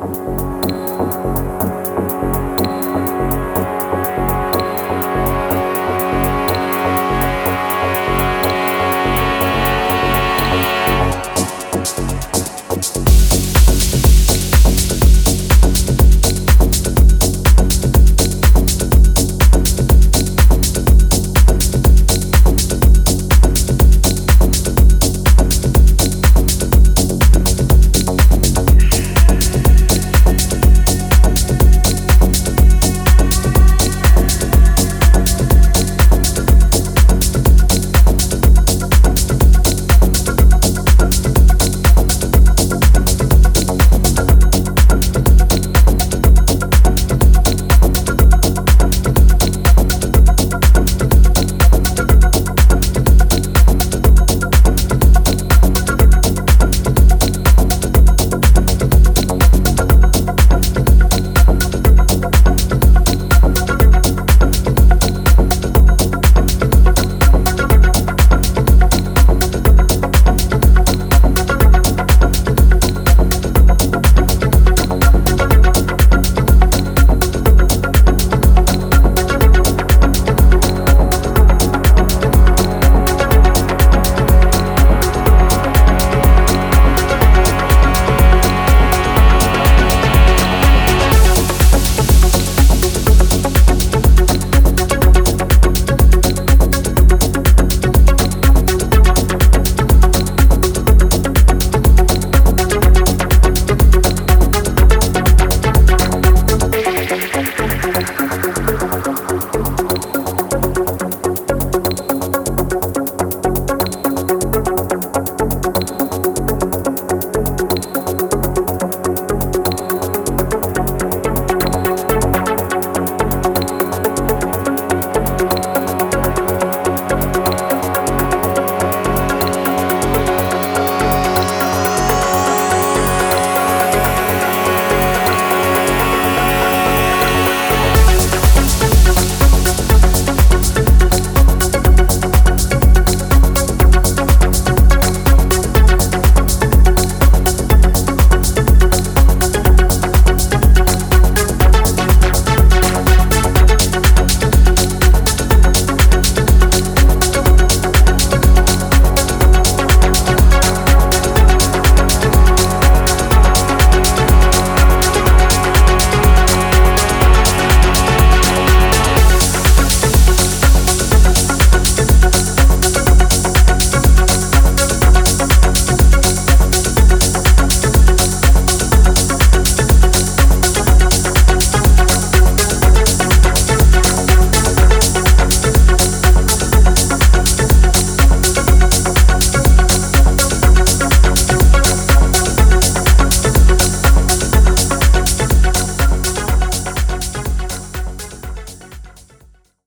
Bye.